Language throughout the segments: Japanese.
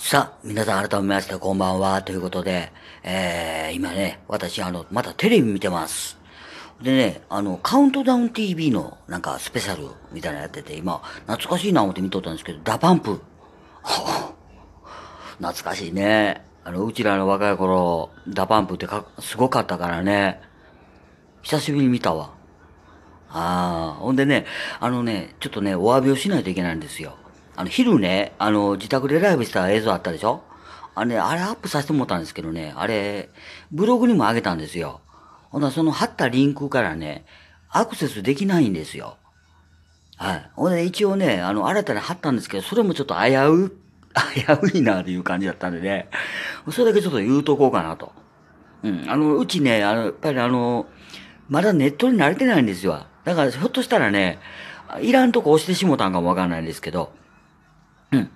さあ、皆さん改めましてこんばんは、ということで、えー、今ね、私あの、またテレビ見てます。でね、あの、カウントダウン TV のなんかスペシャルみたいなのやってて、今、懐かしいな思って見とったんですけど、 DA PUMP。懐かしいね。あの、うちらの若い頃、 DA PUMP ってかすごかったからね。久しぶりに見たわ。ああ、ほんでね、あのね、ちょっとね、お詫びをしないといけないんですよ。あの、昼ね、あの、自宅でライブした映像あったでしょ？あれね、あれアップさせてもらったんですけどね、あれ、ブログにも上げたんですよ。ほんなその貼ったリンクからね、アクセスできないんですよ。はい。ほんで、一応ね、あの、新たに貼ったんですけど、それもちょっと危う、危ういなっていう感じだったんでね、それだけちょっと言うとこうかなと。うん。あの、うちね、あの、やっぱりあの、まだネットに慣れてないんですよ。だから、ひょっとしたらね、いらんとこ押してしもたんかもわかんないんですけど、うん。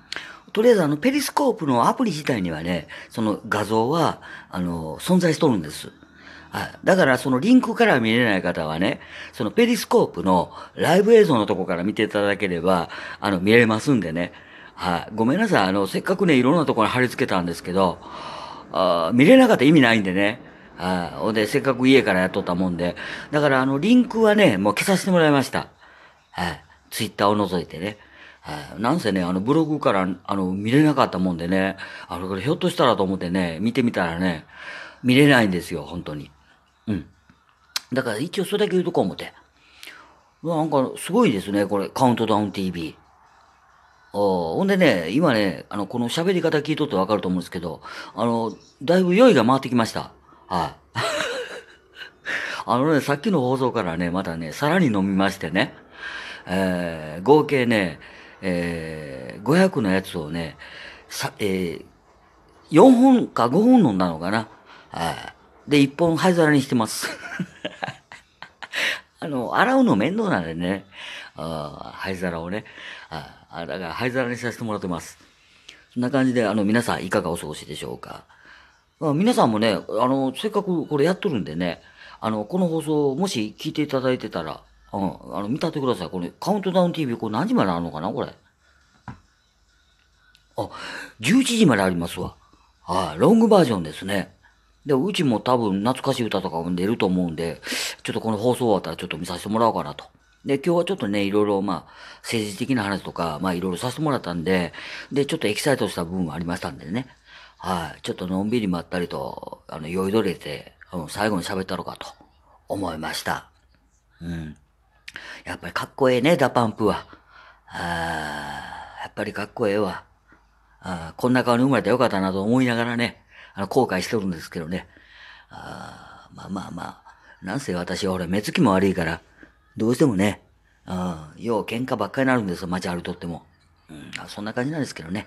とりあえずあの、ペリスコープのアプリ自体にはね、その画像は、あの、存在しとるんです。はい。だから、そのリンクから見れない方はね、そのペリスコープのライブ映像のとこから見ていただければ、あの、見れますんでね。はい。ごめんなさい。あの、せっかくね、いろんなところに貼り付けたんですけど、あ見れなかったら意味ないんでね。はい。ほんで、せっかく家からやっとったもんで。だから、あの、リンクはね、もう消させてもらいました。はい。ツイッターを除いてね。はい。なんせね、あの、ブログから、あの、見れなかったもんでね、あの、これひょっとしたらと思ってね、見てみたらね、見れないんですよ、本当に。うん。だから一応それだけ言うとこう思って。なんか、すごいですね、これ、カウントダウン TV。おほんでね、今ね、あの、この喋り方聞いとってわかると思うんですけど、あの、だいぶ酔いが回ってきました。はい。あのね、さっきの放送からね、またね、さらに飲みましてね、えー、合計ね、えー、500のやつをね、さ、えー、4本か5本飲んだのかな。はい。で、1本灰皿にしてます。あの、洗うの面倒なんでね、あ灰皿をね、あーだから灰皿にさせてもらってます。そんな感じで、あの、皆さんいかがお過ごしでしょうか。皆さんもね、あの、せっかくこれやっとるんでね、あの、この放送、もし聞いていただいてたら、うん、あの、見たってください。これ、カウントダウン TV、これ何時まであるのかな？これ。あ、11時までありますわ。はい、ロングバージョンですね。で、うちも多分懐かしい歌とかも出ると思うんで、ちょっとこの放送終わったらちょっと見させてもらおうかなと。で、今日はちょっとね、いろいろまあ、政治的な話とか、まあいろいろさせてもらったんで、で、ちょっとエキサイトした部分もありましたんでね。はい、ちょっとのんびりまったりと、あの、酔いどれて、うん、最後に喋ったろかと思いました。うん。やっぱりかっこええね、 DA PUMP は。あーやっぱりかっこええわ。あこんな顔に生まれてよかったなと思いながらね、あの、後悔してるんですけどね。あーまあまあまあ、なんせ私は俺目つきも悪いから、どうしてもね、うん、よう喧嘩ばっかりになるんですよ、街歩とっても。うん、そんな感じなんですけどね。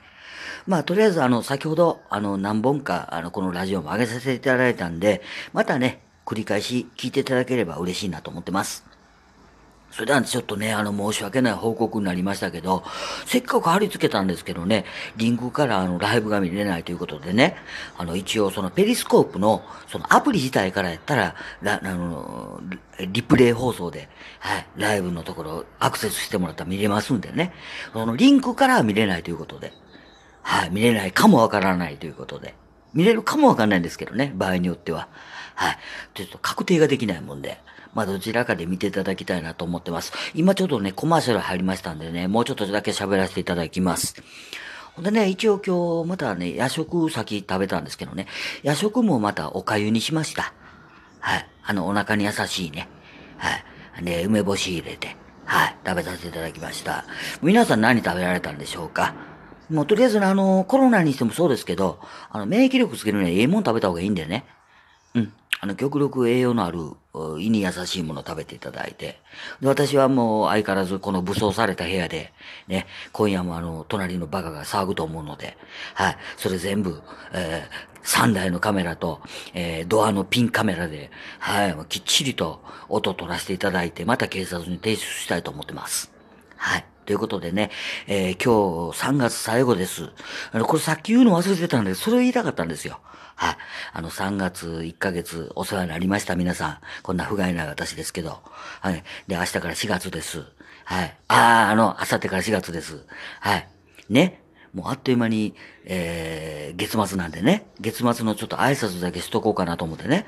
まあ、とりあえず、あの、先ほど、あの、何本か、あの、このラジオも上げさせていただいたんで、またね、繰り返し聞いていただければ嬉しいなと思ってます。それではちょっとね、あの、申し訳ない報告になりましたけど、せっかく貼り付けたんですけどね、リンクからあの、ライブが見れないということでね、あの、一応そのペリスコープの、そのアプリ自体からやったら、あの、リプレイ放送で、はい、ライブのところアクセスしてもらったら見れますんでね、そのリンクからは見れないということで、はい、見れないかもわからないということで、見れるかもわかんないんですけどね、場合によっては。はい。ちょっと確定ができないもんで、まあどちらかで見ていただきたいなと思ってます。今ちょっとね、コマーシャル入りましたんでね、もうちょっとだけ喋らせていただきます。ほんでね、一応今日またね、夜食先食べたんですけどね、夜食もまたお粥にしました。はい。あの、お腹に優しいね。はい。で、梅干し入れて、はい。食べさせていただきました。皆さん何食べられたんでしょうか？もうとりあえずね、あの、コロナにしてもそうですけど、あの、免疫力つけるにはええもん食べた方がいいんだよね。うん。あの、極力栄養のある、胃に優しいものを食べていただいて。で、私はもう相変わらずこの武装された部屋で、ね、今夜もあの、隣のバカが騒ぐと思うので、はい。それ全部、えー、3台のカメラと、えー、ドアのピンカメラで、はい、きっちりと音を取らせていただいて、また警察に提出したいと思ってます。はい。ということでね、えー今日3月最後です。あの、これさっき言うの忘れてたんで、それを言いたかったんですよ。はい。あの、3月1ヶ月お世話になりました、皆さん。こんな不甲斐ない私ですけど。はい。で、明日から4月です。はい。ああ、あの、明後日から4月です。はい。ね。もうあっという間に、えー、月末なんでね、月末のちょっと挨拶だけしとこうかなと思ってね。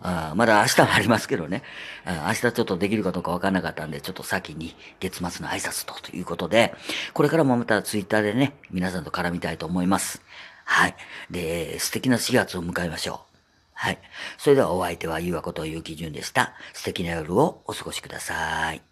あまだ明日はありますけどね。明日ちょっとできるかどうかわからなかったんで、ちょっと先に月末の挨拶とということで、これからもまたツイッターでね、皆さんと絡みたいと思います。はい。で、素敵な4月を迎えましょう。はい。それではお相手はゆうわことゆうきじゅんでした。素敵な夜をお過ごしください。